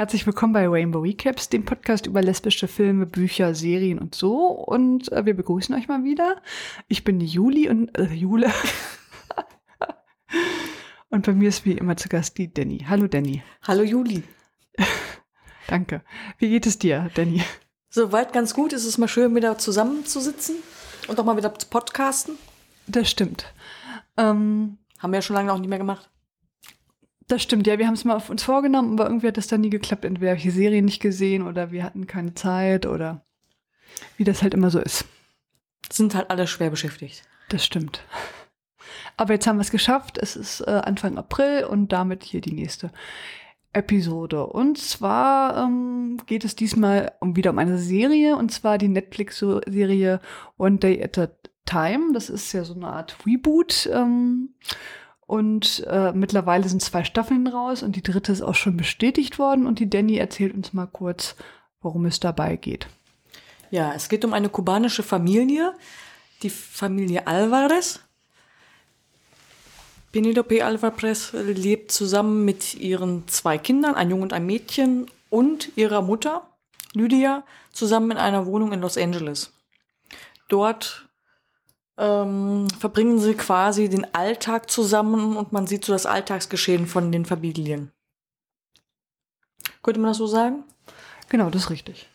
Herzlich willkommen bei Rainbow Recaps, dem Podcast über lesbische Filme, Bücher, Serien und so. Und äh, wir begrüßen euch mal wieder. Ich bin die Juli und äh, Jule. und bei mir ist wie immer zu Gast die Danny. Hallo Danny. Hallo Juli. Danke. Wie geht es dir, Danny? Soweit ganz gut. Es ist mal schön, wieder zusammenzusitzen und auch mal wieder zu podcasten. Das stimmt. Ähm, Haben wir ja schon lange auch nicht mehr gemacht. Das stimmt, ja, wir haben es mal auf uns vorgenommen, aber irgendwie hat das dann nie geklappt. Entweder habe ich die Serie nicht gesehen oder wir hatten keine Zeit oder wie das halt immer so ist. Sind halt alle schwer beschäftigt. Das stimmt. Aber jetzt haben wir es geschafft. Es ist äh, Anfang April und damit hier die nächste Episode. Und zwar ähm, geht es diesmal um, wieder um eine Serie und zwar die Netflix-Serie One Day at a Time. Das ist ja so eine Art Reboot. Ähm, und äh, mittlerweile sind zwei Staffeln raus und die dritte ist auch schon bestätigt worden. Und die Danny erzählt uns mal kurz, worum es dabei geht. Ja, es geht um eine kubanische Familie, die Familie Alvarez. Penelope Alvarez lebt zusammen mit ihren zwei Kindern, ein Junge und ein Mädchen, und ihrer Mutter, Lydia, zusammen in einer Wohnung in Los Angeles. Dort ähm, verbringen sie quasi den Alltag zusammen und man sieht so das Alltagsgeschehen von den Familien. Könnte man das so sagen? Genau, das ist richtig.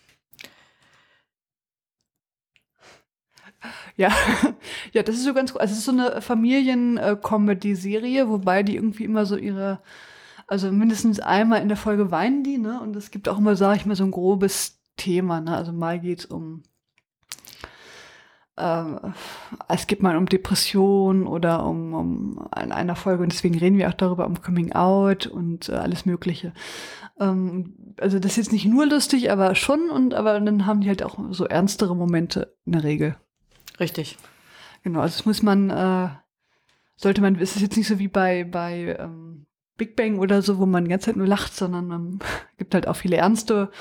Ja, ja, das ist so ganz cool. Also es ist so eine Familien-Comedy-Serie, wobei die irgendwie immer so ihre, also mindestens einmal in der Folge weinen die, ne? Und es gibt auch immer, sage ich mal, so ein grobes Thema, ne? Also mal geht's um äh, es geht mal um Depression oder um, um in einer Folge, und deswegen reden wir auch darüber, um Coming Out und äh, alles Mögliche. Ähm, also das ist jetzt nicht nur lustig, aber schon, und aber dann haben die halt auch so ernstere Momente in der Regel. Richtig. Genau, also das muss man, äh, sollte man, es ist jetzt nicht so wie bei, bei ähm, Big Bang oder so, wo man die ganze Zeit nur lacht, sondern ähm, gibt halt auch viele ernste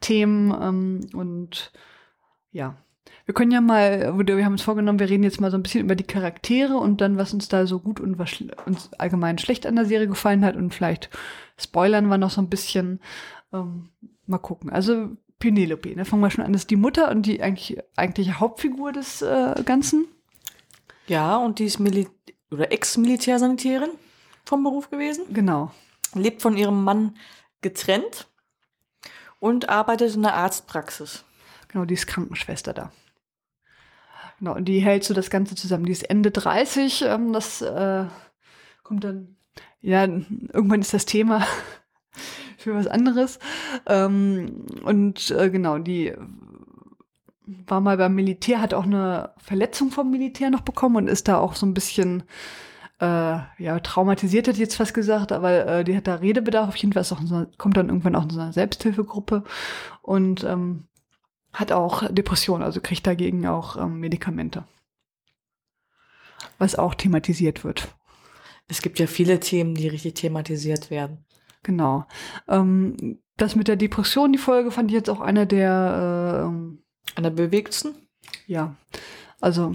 Themen ähm, und ja, wir können ja mal, wir haben uns vorgenommen, wir reden jetzt mal so ein bisschen über die Charaktere und dann, was uns da so gut und was uns allgemein schlecht an der Serie gefallen hat und vielleicht spoilern wir noch so ein bisschen. Ähm, mal gucken. Also Penelope, da fangen wir schon an. Das ist die Mutter und die eigentlich, eigentliche Hauptfigur des äh, Ganzen. Ja, und die ist Mili oder Ex-Militärsanitärin vom Beruf gewesen. Genau. Lebt von ihrem Mann getrennt und arbeitet in der Arztpraxis. Genau, die ist Krankenschwester da. Genau, und die hält so das Ganze zusammen. Die ist Ende 30, ähm, das äh, kommt dann, ja, irgendwann ist das Thema für was anderes. Ähm, und äh, genau, die war mal beim Militär, hat auch eine Verletzung vom Militär noch bekommen und ist da auch so ein bisschen äh, ja, traumatisiert, ich jetzt fast gesagt, aber äh, die hat da Redebedarf auf jeden Fall, ist auch so, kommt dann irgendwann auch in so eine Selbsthilfegruppe und ähm, hat auch Depressionen, also kriegt dagegen auch ähm, Medikamente. Was auch thematisiert wird. Es gibt ja viele Themen, die richtig thematisiert werden. Genau. Ähm, das mit der Depression, die Folge, fand ich jetzt auch einer der äh, Einer bewegtsten? Ja. Also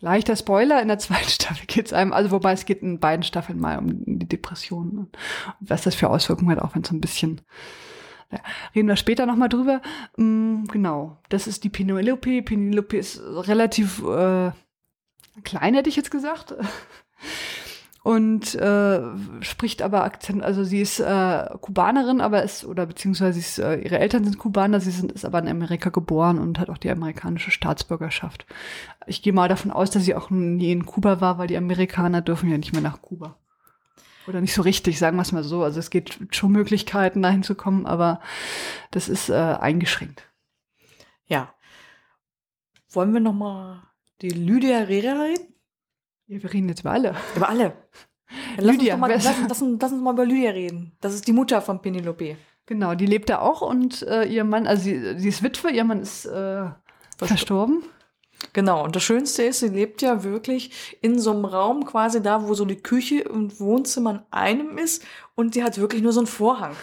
leichter Spoiler, in der zweiten Staffel geht es einem, also wobei es geht in beiden Staffeln mal um die Depression und was das für Auswirkungen hat, auch wenn es so ein bisschen ja, reden wir später nochmal drüber. Mm, genau, das ist die Penelope. Penelope ist relativ äh, klein, hätte ich jetzt gesagt. Und äh, spricht aber Akzent, also sie ist äh, Kubanerin, aber ist, oder beziehungsweise ist, äh, ihre Eltern sind Kubaner, sie sind, ist aber in Amerika geboren und hat auch die amerikanische Staatsbürgerschaft. Ich gehe mal davon aus, dass sie auch nie in Kuba war, weil die Amerikaner dürfen ja nicht mehr nach Kuba. Oder nicht so richtig, sagen wir es mal so. Also es gibt schon Möglichkeiten, dahin zu kommen, aber das ist äh, eingeschränkt. Ja. Wollen wir noch mal die Lydia Herrera reden? Ja, wir reden jetzt über alle. Über alle. Lass, Lydia, uns mal, lass, lass, lass, uns mal über Lydia reden. Das ist die Mutter von Penelope. Genau, die lebt da auch und äh, ihr Mann, also sie, sie ist Witwe, ihr Mann ist äh, verstorben. Genau, und das Schönste ist, sie lebt ja wirklich in so einem Raum quasi da, wo so die Küche und Wohnzimmer in einem ist und die hat wirklich nur so einen Vorhang.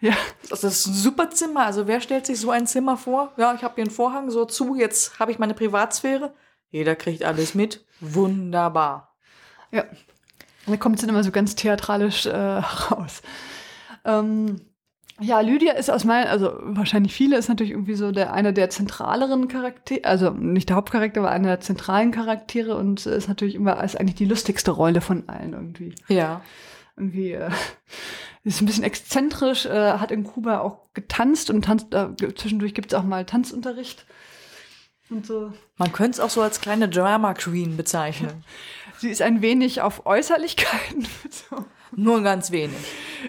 Ja. Das ist ein super Zimmer. Also wer stellt sich so ein Zimmer vor? Ja, ich habe hier einen Vorhang so zu, jetzt habe ich meine Privatsphäre. Jeder kriegt alles mit. Wunderbar. Ja. Da kommt es dann immer so ganz theatralisch äh, raus. Ähm, Ja, Lydia ist aus meinen, also wahrscheinlich viele ist natürlich irgendwie so der einer der zentraleren Charaktere, also nicht der Hauptcharakter, aber einer der zentralen Charaktere und ist natürlich immer ist eigentlich die lustigste Rolle von allen irgendwie. Ja. Irgendwie äh, ist ein bisschen exzentrisch, äh, hat in Kuba auch getanzt und tanzt, äh, zwischendurch gibt es auch mal Tanzunterricht und so. Man könnte es auch so als kleine Drama Queen bezeichnen. Sie ist ein wenig auf Äußerlichkeiten. so. Nur ganz wenig.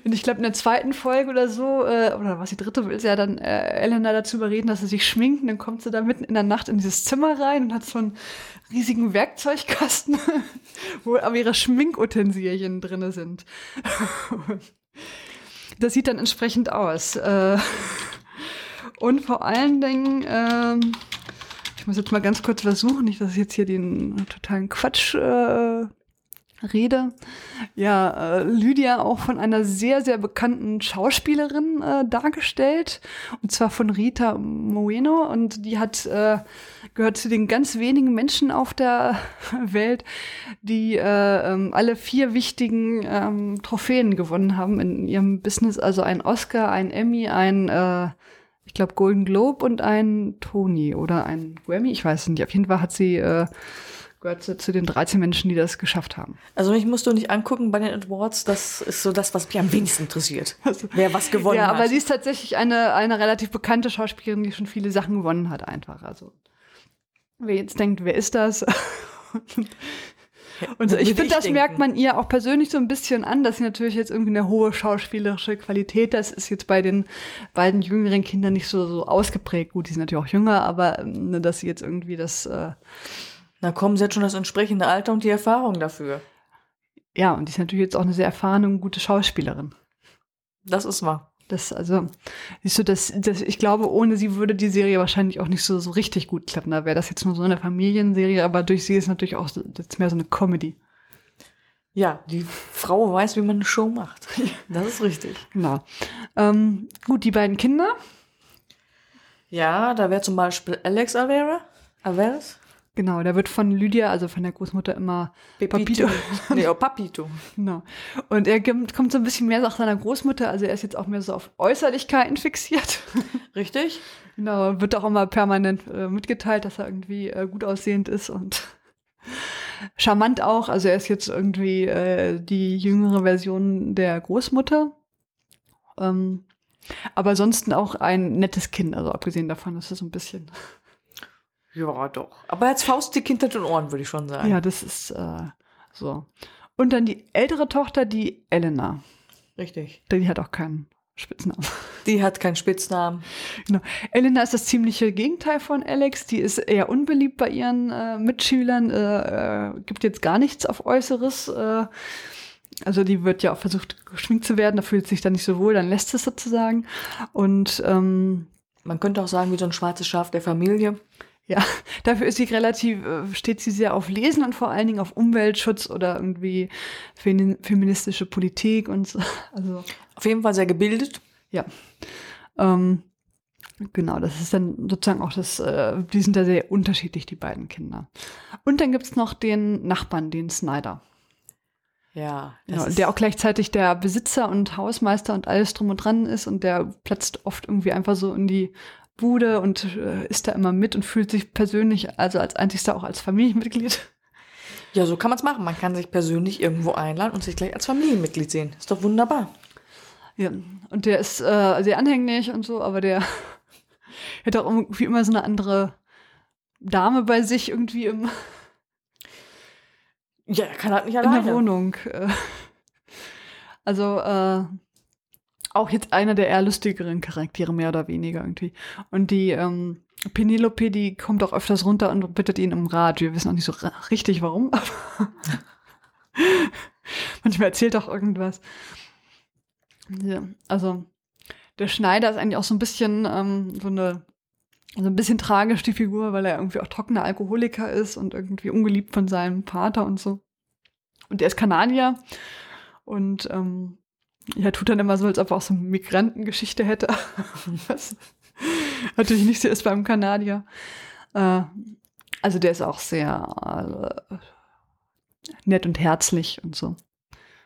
Und ich glaube, in der zweiten Folge oder so, äh, oder was die dritte will, ist ja dann äh, Elena dazu überreden, dass sie sich schminkt. Und dann kommt sie da mitten in der Nacht in dieses Zimmer rein und hat so einen riesigen Werkzeugkasten, wo aber ihre Schminkutensilien drinne sind. das sieht dann entsprechend aus. Äh, und vor allen Dingen, äh, ich muss jetzt mal ganz kurz versuchen, nicht, dass ich jetzt hier den totalen Quatsch äh, rede. Ja, äh, Lydia auch von einer sehr, sehr bekannten Schauspielerin äh, dargestellt. Und zwar von Rita Moeno. Und die hat äh, gehört zu den ganz wenigen Menschen auf der Welt, die äh, ähm, alle vier wichtigen ähm, Trophäen gewonnen haben in ihrem Business. Also ein Oscar, ein Emmy, ein äh, ich glaube Golden Globe und ein Tony oder ein Grammy, ich weiß nicht. Auf jeden Fall hat sie äh, gehört zu, den 13 Menschen, die das geschafft haben. Also ich musste nicht angucken bei den Awards, das ist so das, was mich am wenigsten interessiert. Also, wer was gewonnen ja, hat. Ja, aber sie ist tatsächlich eine, eine relativ bekannte Schauspielerin, die schon viele Sachen gewonnen hat, einfach. Also wer jetzt denkt, wer ist das? Und ich finde, das denken. merkt man ihr auch persönlich so ein bisschen an, dass sie natürlich jetzt irgendwie eine hohe schauspielerische Qualität, das ist jetzt bei den beiden jüngeren Kindern nicht so, so ausgeprägt. Gut, die sind natürlich auch jünger, aber ne, dass sie jetzt irgendwie das äh, na kommen sie jetzt schon das entsprechende Alter und die Erfahrung dafür. Ja, und die ist natürlich jetzt auch eine sehr erfahrene und gute Schauspielerin. Das ist wahr. Das, also, siehst du, das, das, ich glaube, ohne sie würde die Serie wahrscheinlich auch nicht so, so richtig gut klappen. Da wäre das jetzt nur so eine Familienserie, aber durch sie ist natürlich auch jetzt mehr so eine Comedy. Ja, die Frau weiß, wie man eine Show macht. Das ist richtig. Genau. Ähm, gut, die beiden Kinder. Ja, da wäre zum Beispiel Alex Avera. Averas. Genau, der wird von Lydia, also von der Großmutter, immer Pepito. Papito. nee, oh, Papito. Genau. Und er kommt so ein bisschen mehr nach seiner Großmutter, also er ist jetzt auch mehr so auf Äußerlichkeiten fixiert. Richtig? Genau, wird auch immer permanent äh, mitgeteilt, dass er irgendwie äh, gut aussehend ist und charmant auch. Also er ist jetzt irgendwie äh, die jüngere Version der Großmutter. Ähm, aber ansonsten auch ein nettes Kind, also abgesehen davon, dass er so ein bisschen ja, doch. Aber als Faustdick hinter den Ohren, würde ich schon sagen. Ja, das ist äh, so. Und dann die ältere Tochter, die Elena. Richtig. Die hat auch keinen Spitznamen. Die hat keinen Spitznamen. Genau. Elena ist das ziemliche Gegenteil von Alex. Die ist eher unbeliebt bei ihren äh, Mitschülern, äh, äh, gibt jetzt gar nichts auf Äußeres. Äh, also die wird ja auch versucht, geschminkt zu werden, da fühlt sich dann nicht so wohl, dann lässt es sozusagen. Und ähm, man könnte auch sagen, wie so ein schwarzes Schaf der Familie. Ja, dafür ist sie relativ, äh, steht sie sehr auf Lesen und vor allen Dingen auf Umweltschutz oder irgendwie feministische Politik und so. Also, auf jeden Fall sehr gebildet. Ja. Ähm, genau, das ist dann sozusagen auch das, äh, die sind da sehr unterschiedlich, die beiden Kinder. Und dann gibt's noch den Nachbarn, den Snyder. Ja. Genau, der auch gleichzeitig der Besitzer und Hausmeister und alles drum und dran ist und der platzt oft irgendwie einfach so in die Bude und äh, ist da immer mit und fühlt sich persönlich, also als einzigster auch als Familienmitglied. Ja, so kann man es machen. Man kann sich persönlich irgendwo einladen und sich gleich als Familienmitglied sehen. Ist doch wunderbar. Ja, und der ist äh, sehr anhänglich und so, aber der hat auch irgendwie immer so eine andere Dame bei sich irgendwie im ja, er kann halt nicht alleine. In der Wohnung. Äh. Also, äh, auch jetzt einer der eher lustigeren Charaktere, mehr oder weniger irgendwie. Und die ähm, Penelope, die kommt auch öfters runter und bittet ihn um Rat. Wir wissen auch nicht so richtig warum, aber manchmal erzählt auch irgendwas. Ja, also der Schneider ist eigentlich auch so ein bisschen ähm, so eine so ein bisschen tragisch die Figur, weil er irgendwie auch trockener Alkoholiker ist und irgendwie ungeliebt von seinem Vater und so. Und er ist Kanadier und ähm, ja, tut dann immer so, als ob er auch so eine Migrantengeschichte hätte. Was natürlich nicht so ist beim Kanadier. Äh, also der ist auch sehr äh, nett und herzlich und so.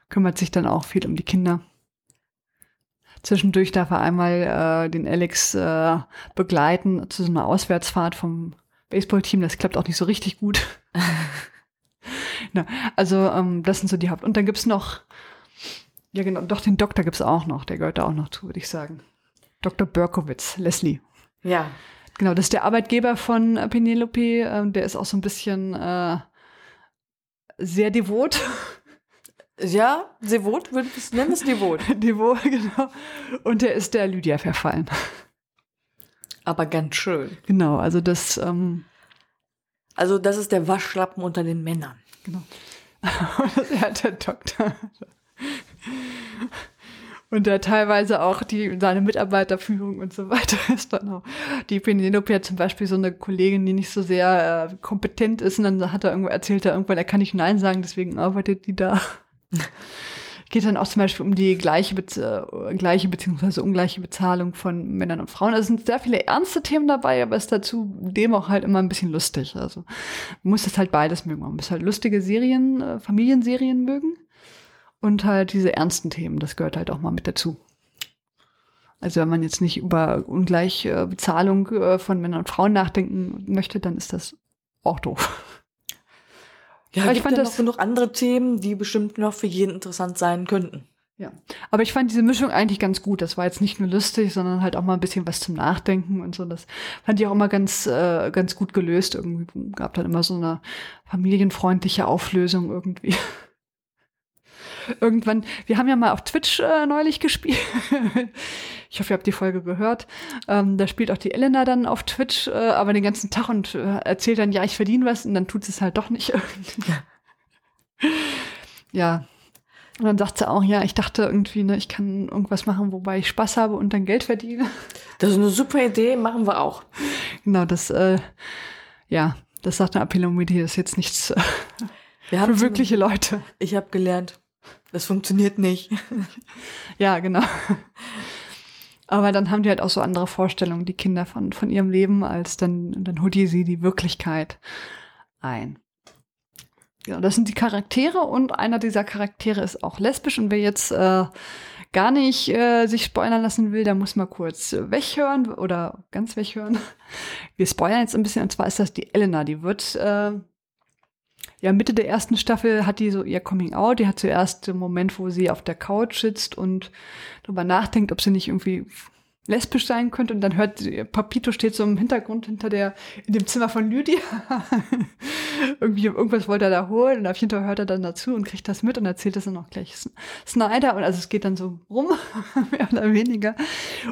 Kümmert sich dann auch viel um die Kinder. Zwischendurch darf er einmal äh, den Alex äh, begleiten zu so einer Auswärtsfahrt vom Baseballteam. Das klappt auch nicht so richtig gut. Na, also ähm, das sind so die Haupt. Und dann gibt's noch, ja genau, doch den Doktor gibt's auch noch. Der gehört da auch noch zu, würde ich sagen. Dr. Berkowitz, Leslie. Ja. Genau, das ist der Arbeitgeber von äh, Penelope. Ähm, der ist auch so ein bisschen äh, sehr devot. Ja, devot, nennen es devot. devot, genau. Und der ist der Lydia verfallen. Aber ganz schön. Genau, also das. Ähm, also das ist der Waschlappen unter den Männern. Genau. er hat der Doktor. Und der teilweise auch die, seine Mitarbeiterführung und so weiter ist dann auch. Die Penelope hat zum Beispiel so eine Kollegin, die nicht so sehr äh, kompetent ist und dann hat er irgendwo erzählt, er irgendwann, er kann nicht Nein sagen, deswegen arbeitet die da. Geht dann auch zum Beispiel um die gleiche, Be äh, gleiche beziehungsweise ungleiche Bezahlung von Männern und Frauen. Also es sind sehr viele ernste Themen dabei, aber es ist dazu dem auch halt immer ein bisschen lustig. Also man muss das halt beides mögen. Man muss halt lustige Serien, äh, Familienserien mögen und halt diese ernsten Themen. Das gehört halt auch mal mit dazu. Also wenn man jetzt nicht über ungleiche Bezahlung äh, von Männern und Frauen nachdenken möchte, dann ist das auch doof. Ja, aber ich fand das noch genug andere Themen, die bestimmt noch für jeden interessant sein könnten. Ja, aber ich fand diese Mischung eigentlich ganz gut. Das war jetzt nicht nur lustig, sondern halt auch mal ein bisschen was zum Nachdenken und so. Das fand ich auch immer ganz, äh, ganz gut gelöst. Irgendwie gab dann immer so eine familienfreundliche Auflösung irgendwie irgendwann, wir haben ja mal auf Twitch äh, neulich gespielt. ich hoffe, ihr habt die Folge gehört. Ähm, da spielt auch die Elena dann auf Twitch, äh, aber den ganzen Tag und äh, erzählt dann, ja, ich verdiene was und dann tut es halt doch nicht. ja. Und dann sagt sie auch, ja, ich dachte irgendwie, ne, ich kann irgendwas machen, wobei ich Spaß habe und dann Geld verdiene. Das ist eine super Idee, machen wir auch. Genau, das, äh, ja, das sagt eine Appelometie, das ist jetzt nichts äh, wir für wirkliche Leute. Ich habe gelernt, das funktioniert nicht. ja, genau. Aber dann haben die halt auch so andere Vorstellungen, die Kinder von, von ihrem Leben, als dann, dann holt die sie die Wirklichkeit ein. Ja, das sind die Charaktere und einer dieser Charaktere ist auch lesbisch und wer jetzt äh, gar nicht äh, sich spoilern lassen will, der muss mal kurz weghören oder ganz weghören. Wir spoilern jetzt ein bisschen und zwar ist das die Elena, die wird äh, ja, Mitte der ersten Staffel hat die so ihr Coming Out. Die hat zuerst den Moment, wo sie auf der Couch sitzt und darüber nachdenkt, ob sie nicht irgendwie lesbisch sein könnte und dann hört Papito steht so im Hintergrund hinter der in dem Zimmer von Lydia. Irgendwie irgendwas wollte er da holen und auf jeden Fall hört er dann dazu und kriegt das mit und erzählt das dann auch gleich Snyder und also es geht dann so rum mehr oder weniger.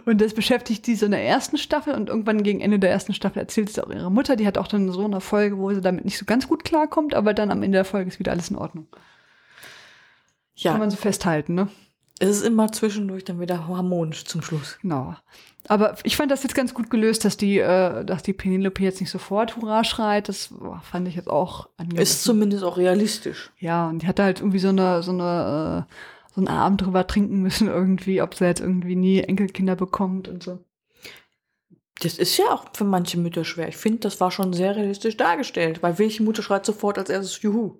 Und das beschäftigt sie so in der ersten Staffel und irgendwann gegen Ende der ersten Staffel erzählt sie auch ihre Mutter. Die hat auch dann so eine Folge wo sie damit nicht so ganz gut klarkommt aber dann am Ende der Folge ist wieder alles in Ordnung. Ja. Kann man so festhalten ne es ist immer zwischendurch dann wieder harmonisch zum Schluss. Genau. Aber ich fand das jetzt ganz gut gelöst, dass die, äh, dass die Penelope jetzt nicht sofort Hurra schreit. Das fand ich jetzt auch angenehm. Ist zumindest auch realistisch. Ja, und die hatte halt irgendwie so eine, so eine, äh, so einen Abend drüber trinken müssen irgendwie, ob sie jetzt irgendwie nie Enkelkinder bekommt und so. Das ist ja auch für manche Mütter schwer. Ich finde, das war schon sehr realistisch dargestellt, weil welche Mutter schreit sofort als erstes Juhu?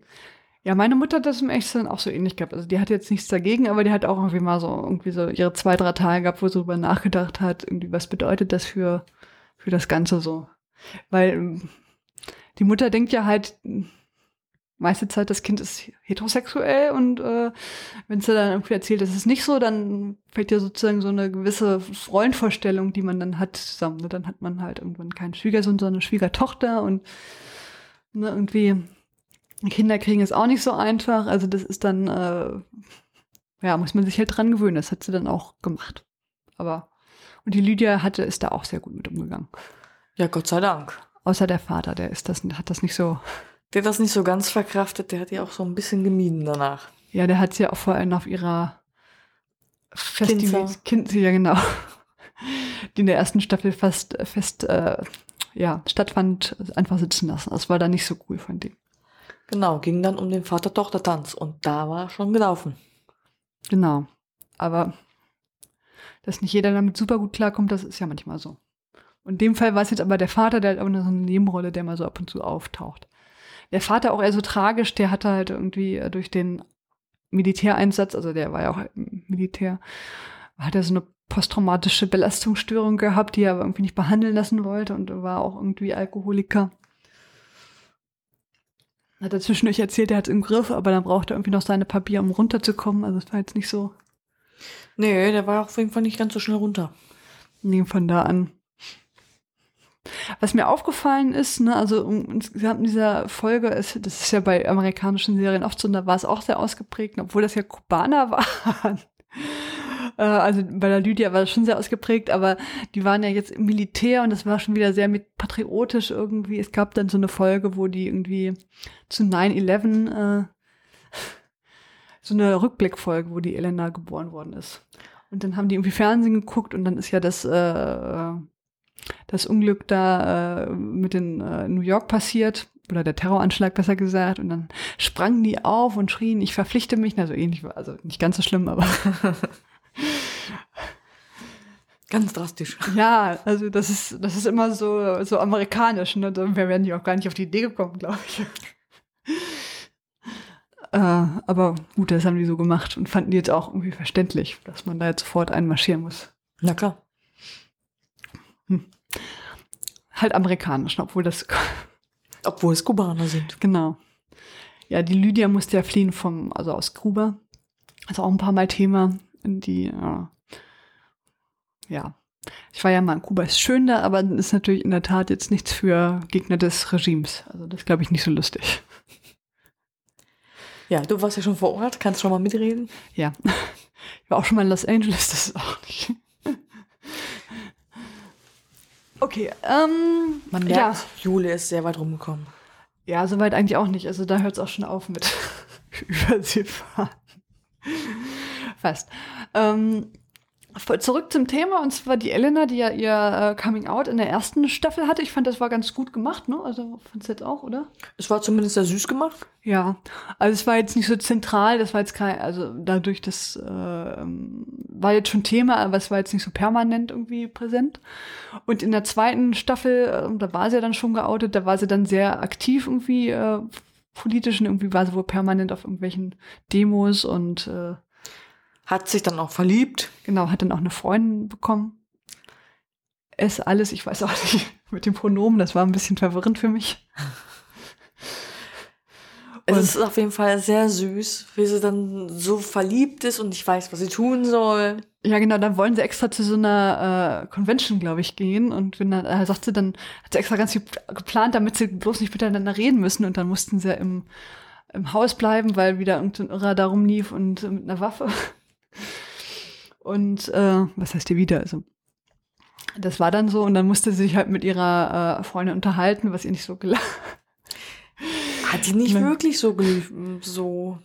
Ja, meine Mutter hat das im Echtsein auch so ähnlich gehabt. Also die hat jetzt nichts dagegen, aber die hat auch irgendwie mal so irgendwie so ihre zwei, drei Tage gehabt, wo sie darüber nachgedacht hat, irgendwie, was bedeutet das für, für das Ganze so. Weil ähm, die Mutter denkt ja halt meiste Zeit, das Kind ist heterosexuell und äh, wenn sie dann irgendwie erzählt, das ist nicht so, dann fällt ja sozusagen so eine gewisse Freundvorstellung, die man dann hat, zusammen. Ne? Dann hat man halt irgendwann keinen Schwiegersohn, sondern eine Schwiegertochter und ne, irgendwie Kinder kriegen ist auch nicht so einfach. Also das ist dann, äh, ja, muss man sich halt dran gewöhnen. Das hat sie dann auch gemacht. Aber, und die Lydia hatte, ist da auch sehr gut mit umgegangen. Ja, Gott sei Dank. Außer der Vater, der ist das, hat das nicht so. Der hat das nicht so ganz verkraftet, der hat ja auch so ein bisschen gemieden danach. Ja, der hat sie ja auch vor allem auf ihrer Festival, kind, ja genau, die in der ersten Staffel fast fest, äh, ja, stattfand, einfach sitzen lassen. Das war da nicht so cool von dem. Genau, ging dann um den Vater-Tochter-Tanz und da war schon gelaufen. Genau. Aber dass nicht jeder damit super gut klarkommt, das ist ja manchmal so. Und in dem Fall war es jetzt aber der Vater, der hat aber so eine Nebenrolle, der mal so ab und zu auftaucht. Der Vater auch eher so tragisch, der hatte halt irgendwie durch den Militäreinsatz, also der war ja auch im Militär, hat er so eine posttraumatische Belastungsstörung gehabt, die er aber irgendwie nicht behandeln lassen wollte und war auch irgendwie Alkoholiker. Hat er zwischendurch erzählt, er hat es im Griff, aber dann braucht er irgendwie noch seine Papiere, um runterzukommen. Also es war jetzt nicht so. Nee, der war auf jeden Fall nicht ganz so schnell runter. Nee, von da an. Was mir aufgefallen ist, ne, also insgesamt in dieser Folge, ist, das ist ja bei amerikanischen Serien oft so, da war es auch sehr ausgeprägt, obwohl das ja Kubaner waren. Äh, also bei der Lydia war das schon sehr ausgeprägt, aber die waren ja jetzt im Militär und das war schon wieder sehr mit patriotisch irgendwie. Es gab dann so eine Folge, wo die irgendwie zu 9-11 äh, so eine Rückblickfolge, wo die Elena geboren worden ist. Und dann haben die irgendwie Fernsehen geguckt und dann ist ja das, äh, das Unglück da äh, mit den äh, New York passiert oder der Terroranschlag besser gesagt und dann sprangen die auf und schrien, ich verpflichte mich, also ähnlich, also nicht ganz so schlimm, aber Ganz drastisch. Ja, also das ist, das ist immer so, so amerikanisch. Ne? Wir werden ja auch gar nicht auf die Idee gekommen, glaube ich. äh, aber gut, das haben die so gemacht und fanden die jetzt auch irgendwie verständlich, dass man da jetzt sofort einmarschieren muss. Na klar. Hm. Halt amerikanisch, obwohl das. obwohl es Kubaner sind. Genau. Ja, die Lydia musste ja fliehen vom, also aus Kuba. Also auch ein paar Mal Thema in die, äh, ja. Ich war ja mal in Kuba, ist schön da, aber ist natürlich in der Tat jetzt nichts für Gegner des Regimes. Also das glaube ich nicht so lustig. Ja, du warst ja schon vor Ort, kannst schon mal mitreden. Ja. Ich war auch schon mal in Los Angeles, das ist auch nicht. Okay, ähm. Man merkt, ja. Jule ist sehr weit rumgekommen. Ja, soweit eigentlich auch nicht. Also da hört es auch schon auf mit Überseefahren. Fast. Ähm, zurück zum Thema, und zwar die Elena, die ja ihr äh, Coming Out in der ersten Staffel hatte. Ich fand, das war ganz gut gemacht, ne? Also fand's jetzt auch, oder? Es war zumindest sehr süß gemacht. Ja, also es war jetzt nicht so zentral, das war jetzt kein, also dadurch, das äh, war jetzt schon Thema, aber es war jetzt nicht so permanent irgendwie präsent. Und in der zweiten Staffel, äh, da war sie ja dann schon geoutet, da war sie dann sehr aktiv irgendwie äh, politisch und irgendwie war sie wohl permanent auf irgendwelchen Demos und äh, hat sich dann auch verliebt. Genau, hat dann auch eine Freundin bekommen. Es alles, ich weiß auch nicht, mit dem Pronomen, das war ein bisschen verwirrend für mich. es ist auf jeden Fall sehr süß, wie sie dann so verliebt ist und nicht weiß, was sie tun soll. Ja, genau, dann wollen sie extra zu so einer äh, Convention, glaube ich, gehen. Und wenn dann, äh, sagt sie dann, hat sie extra ganz viel geplant, damit sie bloß nicht miteinander reden müssen. Und dann mussten sie im, im Haus bleiben, weil wieder irgendein Irrer da rumlief und äh, mit einer Waffe. Und äh, was heißt hier wieder? Also das war dann so und dann musste sie sich halt mit ihrer äh, Freundin unterhalten, was ihr nicht so gelang. Hat die nicht wirklich so, so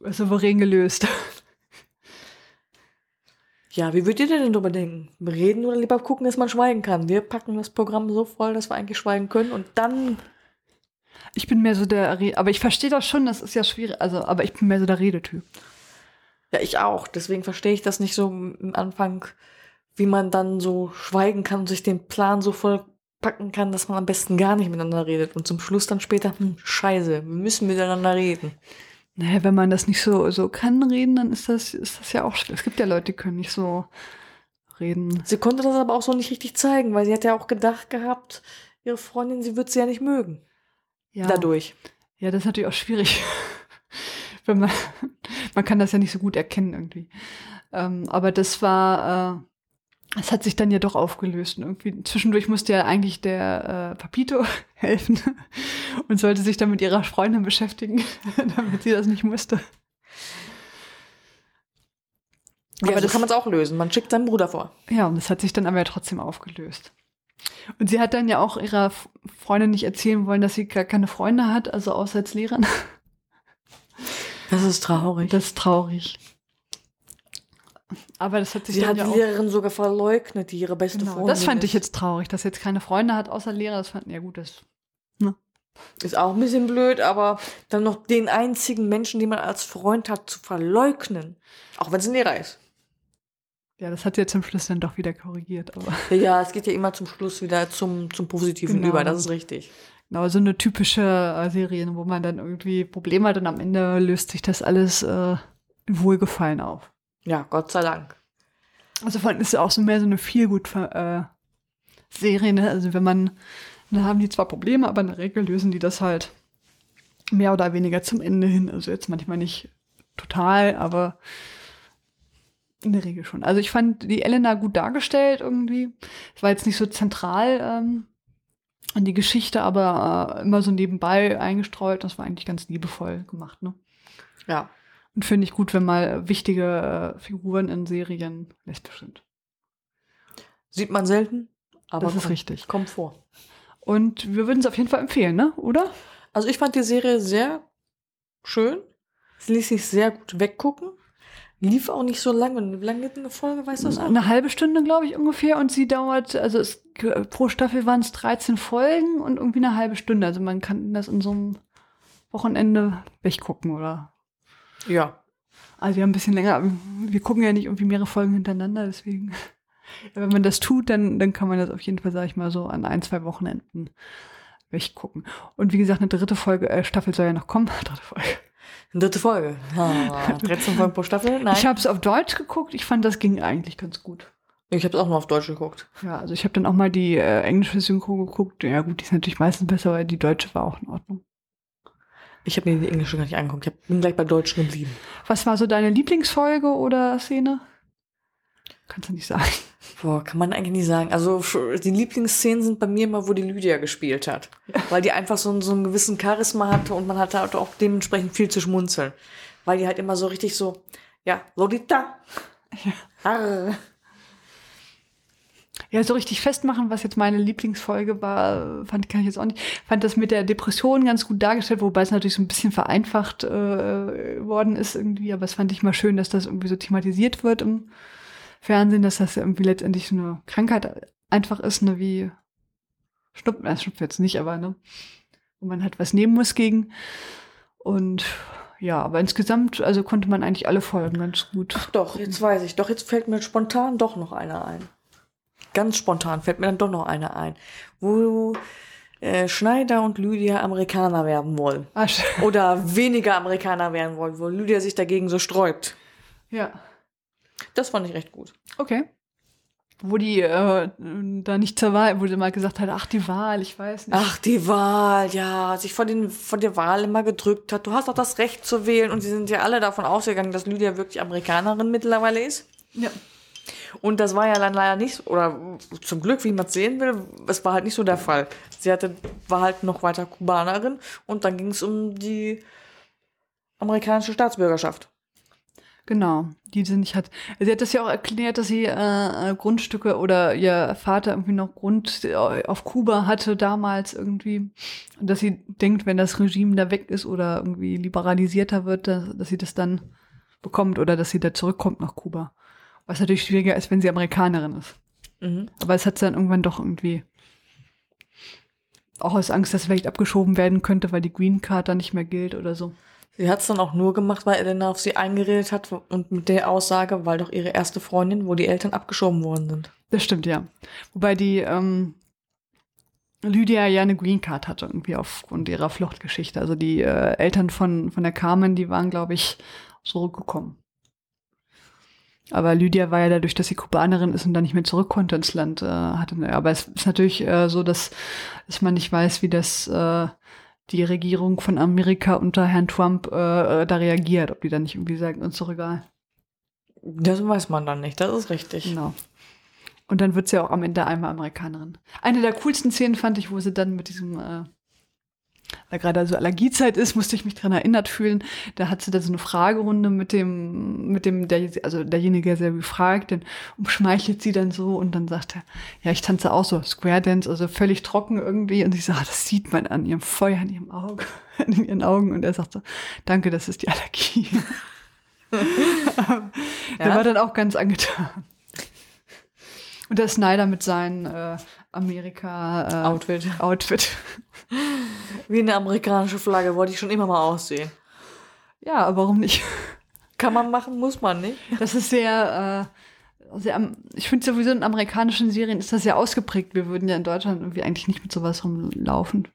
souverän gelöst. Ja, wie würdet ihr denn darüber denken? Reden oder lieber gucken, dass man schweigen kann? Wir packen das Programm so voll, dass wir eigentlich schweigen können und dann. Ich bin mehr so der, Re aber ich verstehe das schon, das ist ja schwierig, also, aber ich bin mehr so der Redetyp. Ja, ich auch. Deswegen verstehe ich das nicht so am Anfang, wie man dann so schweigen kann und sich den Plan so voll packen kann, dass man am besten gar nicht miteinander redet und zum Schluss dann später, hm, scheiße, wir müssen miteinander reden. Naja, wenn man das nicht so, so kann reden, dann ist das, ist das ja auch schlecht. Es gibt ja Leute, die können nicht so reden. Sie konnte das aber auch so nicht richtig zeigen, weil sie hat ja auch gedacht gehabt, ihre Freundin, sie wird sie ja nicht mögen. Ja. Dadurch. Ja, das ist natürlich auch schwierig wenn man, man kann das ja nicht so gut erkennen irgendwie. Ähm, aber das war, äh, es hat sich dann ja doch aufgelöst. Und irgendwie zwischendurch musste ja eigentlich der äh, Papito helfen und sollte sich dann mit ihrer Freundin beschäftigen, damit sie das nicht musste. Ja, aber so das kann man es auch lösen. Man schickt seinen Bruder vor. Ja, und das hat sich dann aber ja trotzdem aufgelöst. Und sie hat dann ja auch ihrer Freundin nicht erzählen wollen, dass sie gar keine Freunde hat, also außer als Lehrerin. Das ist traurig. Das ist traurig. Aber das hat sich Sie hat ja die Lehrerin sogar verleugnet, die ihre beste genau, Freundin Das fand ist. ich jetzt traurig, dass sie jetzt keine Freunde hat außer Lehrer. Das fand ja gut, das ne? ist auch ein bisschen blöd, aber dann noch den einzigen Menschen, den man als Freund hat, zu verleugnen, auch wenn es ein Lehrer ist. Ja, das hat sie ja zum Schluss dann doch wieder korrigiert. Aber ja, es geht ja immer zum Schluss wieder zum, zum Positiven genau. über, das ist richtig. Genau, so eine typische äh, Serie, wo man dann irgendwie Probleme hat und am Ende löst sich das alles äh, in Wohlgefallen auf. Ja, Gott sei Dank. Also vor allem ist ja auch so mehr so eine viel gut äh, Serie, ne? Also wenn man, dann haben die zwar Probleme, aber in der Regel lösen die das halt mehr oder weniger zum Ende hin. Also jetzt manchmal nicht total, aber in der Regel schon. Also ich fand die Elena gut dargestellt irgendwie. Es war jetzt nicht so zentral ähm, an die Geschichte, aber äh, immer so nebenbei eingestreut. Das war eigentlich ganz liebevoll gemacht, ne? Ja. Und finde ich gut, wenn mal wichtige äh, Figuren in Serien lesbisch sind. Sieht man selten, aber das ist kommt, richtig. kommt vor. Und wir würden es auf jeden Fall empfehlen, ne? Oder? Also ich fand die Serie sehr schön. Es ließ sich sehr gut weggucken. Lief auch nicht so lange. Wie lange geht eine Folge, weißt du das auch? Eine halbe Stunde, glaube ich, ungefähr. Und sie dauert, also es, pro Staffel waren es 13 Folgen und irgendwie eine halbe Stunde. Also man kann das in so einem Wochenende weggucken, oder? Ja. Also wir haben ein bisschen länger, wir gucken ja nicht irgendwie mehrere Folgen hintereinander, deswegen. Wenn man das tut, dann, dann kann man das auf jeden Fall, sage ich mal, so an ein, zwei Wochenenden weggucken. Und wie gesagt, eine dritte Folge, äh, Staffel soll ja noch kommen. Dritte Folge. Dritte Folge. Ah, 13 Folgen pro Staffel? Nein. Ich habe es auf Deutsch geguckt. Ich fand, das ging eigentlich ganz gut. Ich habe es auch nur auf Deutsch geguckt. Ja, also ich habe dann auch mal die äh, englische Synchro geguckt. Ja gut, die ist natürlich meistens besser, aber die deutsche war auch in Ordnung. Ich habe mir die englische gar nicht angeguckt. Ich hab, bin gleich bei Deutsch geblieben. Was war so deine Lieblingsfolge oder Szene? Kannst du nicht sagen. Boah, kann man eigentlich nicht sagen. Also die Lieblingsszenen sind bei mir immer, wo die Lydia gespielt hat. Weil die einfach so, so einen gewissen Charisma hatte und man hatte halt auch dementsprechend viel zu schmunzeln. Weil die halt immer so richtig so, ja, Lolita. Ja. Arr. Ja, so richtig festmachen, was jetzt meine Lieblingsfolge war, fand kann ich jetzt auch nicht. Fand das mit der Depression ganz gut dargestellt, wobei es natürlich so ein bisschen vereinfacht äh, worden ist irgendwie. Aber es fand ich mal schön, dass das irgendwie so thematisiert wird im Fernsehen, dass das irgendwie letztendlich so eine Krankheit einfach ist, ne, wie Schnupfen, äh, Schnupfen jetzt nicht, aber ne, wo man halt was nehmen muss gegen. Und ja, aber insgesamt, also konnte man eigentlich alle Folgen ganz gut. Ach doch, jetzt weiß ich. Doch, jetzt fällt mir spontan doch noch einer ein. Ganz spontan fällt mir dann doch noch einer ein. Wo äh, Schneider und Lydia Amerikaner werden wollen. Sch- Oder weniger Amerikaner werden wollen, wo Lydia sich dagegen so sträubt. ja, Das fand ich recht gut. okay. Wo die äh, da nicht zur Wahl, wo sie mal gesagt hat, ach, die Wahl, ich weiß nicht. Ach, die Wahl, ja, sich von, den, von der Wahl immer gedrückt hat. Du hast doch das Recht zu wählen. Und sie sind ja alle davon ausgegangen, dass Lydia wirklich Amerikanerin mittlerweile ist. Ja. Und das war ja dann leider nicht, oder zum Glück, wie man es sehen will, es war halt nicht so der Fall. Sie hatte, war halt noch weiter Kubanerin und dann ging es um die amerikanische Staatsbürgerschaft. Genau, die sie nicht hat. Sie hat das ja auch erklärt, dass sie äh, äh, Grundstücke oder ihr Vater irgendwie noch Grund äh, auf Kuba hatte damals irgendwie. Und dass sie denkt, wenn das Regime da weg ist oder irgendwie liberalisierter wird, dass, dass sie das dann bekommt oder dass sie da zurückkommt nach Kuba. Was natürlich schwieriger ist, wenn sie Amerikanerin ist. Mhm. Aber es hat sie dann irgendwann doch irgendwie auch aus Angst, dass vielleicht abgeschoben werden könnte, weil die Green Card dann nicht mehr gilt oder so. Sie hat es dann auch nur gemacht, weil Elena auf sie eingeredet hat und mit der Aussage, weil doch ihre erste Freundin, wo die Eltern abgeschoben worden sind. Das stimmt, ja. Wobei die ähm, Lydia ja eine Green Card hatte, irgendwie aufgrund ihrer Fluchtgeschichte. Also die äh, Eltern von, von der Carmen, die waren, glaube ich, zurückgekommen. Aber Lydia war ja dadurch, dass sie Kubanerin ist und dann nicht mehr zurück konnte ins Land, äh, hatte. Aber es ist natürlich äh, so, dass, dass man nicht weiß, wie das äh, die Regierung von Amerika unter Herrn Trump äh, äh, da reagiert. Ob die dann nicht irgendwie sagen, uns doch egal. Das weiß man dann nicht, das ist richtig. Genau. Und dann wird sie auch am Ende einmal Amerikanerin. Eine der coolsten Szenen fand ich, wo sie dann mit diesem, äh, weil gerade also Allergiezeit ist, musste ich mich dran erinnert fühlen. Da hat sie da so eine Fragerunde mit dem, mit dem, der, also derjenige, der sie befragt, dann umschmeichelt sie dann so und dann sagt er, ja, ich tanze auch so Square Dance, also völlig trocken irgendwie. Und ich sage, das sieht man an ihrem Feuer in ihrem Auge, in ihren Augen. Und er sagt so, danke, das ist die Allergie. Der Ja? war dann auch ganz angetan. Und der Snyder mit seinem äh, Amerika äh, Outfit. Outfit. Wie eine amerikanische Flagge wollte ich schon immer mal aussehen. Ja, aber warum nicht? Kann man machen, muss man nicht. Das ist sehr, äh, sehr ich finde sowieso in amerikanischen Serien ist das sehr ausgeprägt. Wir würden ja in Deutschland irgendwie eigentlich nicht mit sowas rumlaufen.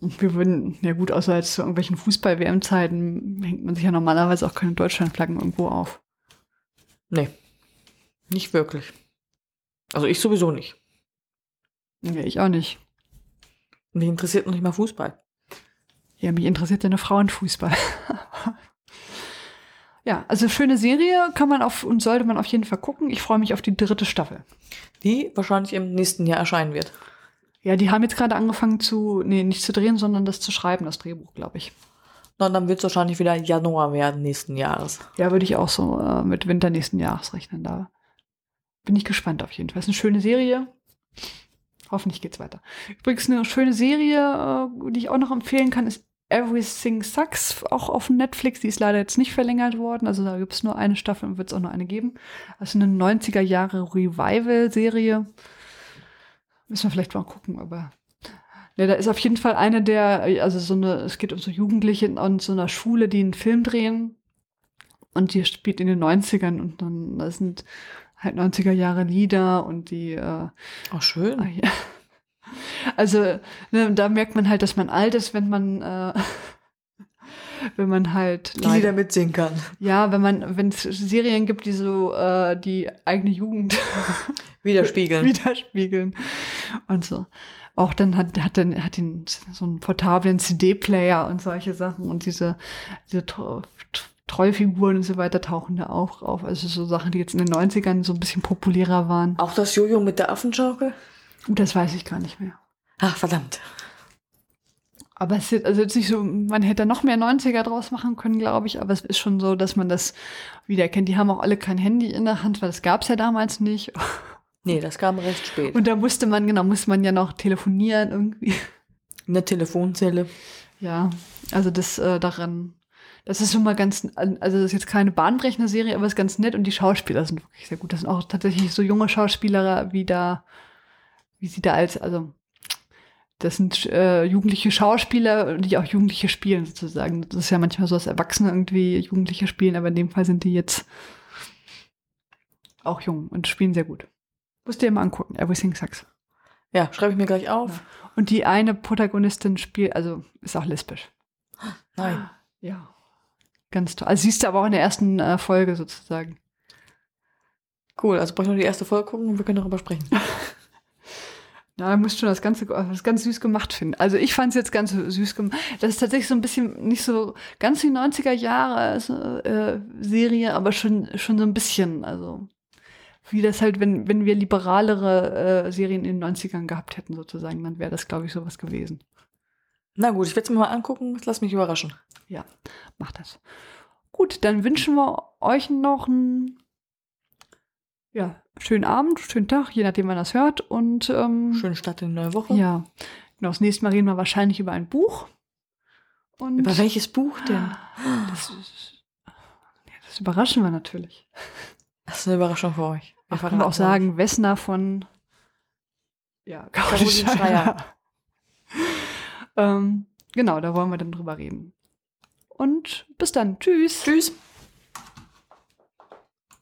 Und wir würden, ja gut, außer jetzt zu irgendwelchen Fußball-WM-Zeiten hängt man sich ja normalerweise auch keine Deutschlandflaggen irgendwo auf. Nee. Nicht wirklich. Also ich sowieso nicht. Ja, ich auch nicht. Mich interessiert noch nicht mal Fußball. Ja, mich interessiert ja nur Frauenfußball. ja, also schöne Serie kann man auf und sollte man auf jeden Fall gucken. Ich freue mich auf die dritte Staffel. Die wahrscheinlich im nächsten Jahr erscheinen wird. Ja, die haben jetzt gerade angefangen zu, nee, nicht zu drehen, sondern das zu schreiben, das Drehbuch, glaube ich. Na, dann wird es wahrscheinlich wieder Januar werden nächsten Jahres. Ja, würde ich auch so äh, mit Winter nächsten Jahres rechnen. Da bin ich gespannt auf jeden Fall. Es ist eine schöne Serie. Hoffentlich geht's weiter. Übrigens eine schöne Serie, äh, die ich auch noch empfehlen kann, ist Everything Sucks, auch auf Netflix. Die ist leider jetzt nicht verlängert worden. Also da gibt es nur eine Staffel und wird es auch nur eine geben. Also eine 90er Jahre Revival-Serie. Müssen wir vielleicht mal gucken, aber ja, da ist auf jeden Fall eine der, also so eine, es geht um so Jugendliche in so einer Schule, die einen Film drehen. Und die spielt in den 90ern und dann da sind halt 90er Jahre Lieder und die. Äh, oh, schön. Ah, ja. Also, ne, da merkt man halt, dass man alt ist, wenn man. Äh, wenn man halt die Lieder mitsingen kann. Ja, wenn man, wenn es Serien gibt, die so äh, die eigene Jugend widerspiegeln. widerspiegeln und so. Auch dann hat hat dann hat ihn so einen portablen CD-Player und solche Sachen und diese diese Trollfiguren und so weiter tauchen da auch auf. Also so Sachen, die jetzt in den 90ern so ein bisschen populärer waren. Auch das Jojo mit der Affenschaukel? Das weiß ich gar nicht mehr. Ach, verdammt. Aber es ist also jetzt nicht so, man hätte noch mehr 90er draus machen können, glaube ich, aber es ist schon so, dass man das wiedererkennt. Die haben auch alle kein Handy in der Hand, weil das gab es ja damals nicht. Nee, das kam recht spät. Und da musste man, genau, musste man ja noch telefonieren irgendwie. In der Telefonzelle. Ja, also das äh, daran, das ist schon mal ganz, also das ist jetzt keine bahnbrechende Serie, aber es ist ganz nett und die Schauspieler sind wirklich sehr gut. Das sind auch tatsächlich so junge Schauspieler, wie da, wie sie da als, also das sind äh, jugendliche Schauspieler, die auch Jugendliche spielen sozusagen. Das ist ja manchmal so, dass Erwachsene irgendwie Jugendliche spielen, aber in dem Fall sind die jetzt auch jung und spielen sehr gut. Musst dir mal angucken, Everything Sucks. Ja, schreibe ich mir gleich auf. Ja. Und die eine Protagonistin spielt, also ist auch lesbisch. Nein. Ja. Ganz toll. Also siehst du aber auch in der ersten äh, Folge sozusagen. Cool, also brauche ich nur die erste Folge gucken und wir können darüber sprechen. Na, da musst du das Ganze das ganz süß gemacht finden. Also ich fand es jetzt ganz süß gemacht. Das ist tatsächlich so ein bisschen nicht so ganz die 90er Jahre also, äh, Serie, aber schon, schon so ein bisschen. Also wie das halt, wenn, wenn wir liberalere äh, Serien in den 90ern gehabt hätten, sozusagen, dann wäre das, glaube ich, sowas gewesen. Na gut, ich werde es mir mal angucken. Lass mich überraschen. Ja, mach das. Gut, dann wünschen wir euch noch einen ja, schönen Abend, schönen Tag, je nachdem, wann das hört. Und ähm, schönen Start in die neue Woche. Ja. Genau, das nächste Mal reden wir wahrscheinlich über ein Buch. Und über welches Buch denn? Das, ist, das überraschen wir natürlich. Das ist eine Überraschung für euch. Wir können auch sagen, Wessner von ja, Caroline Schreier. Ähm, genau, da wollen wir dann drüber reden. Und bis dann. Tschüss. Tschüss.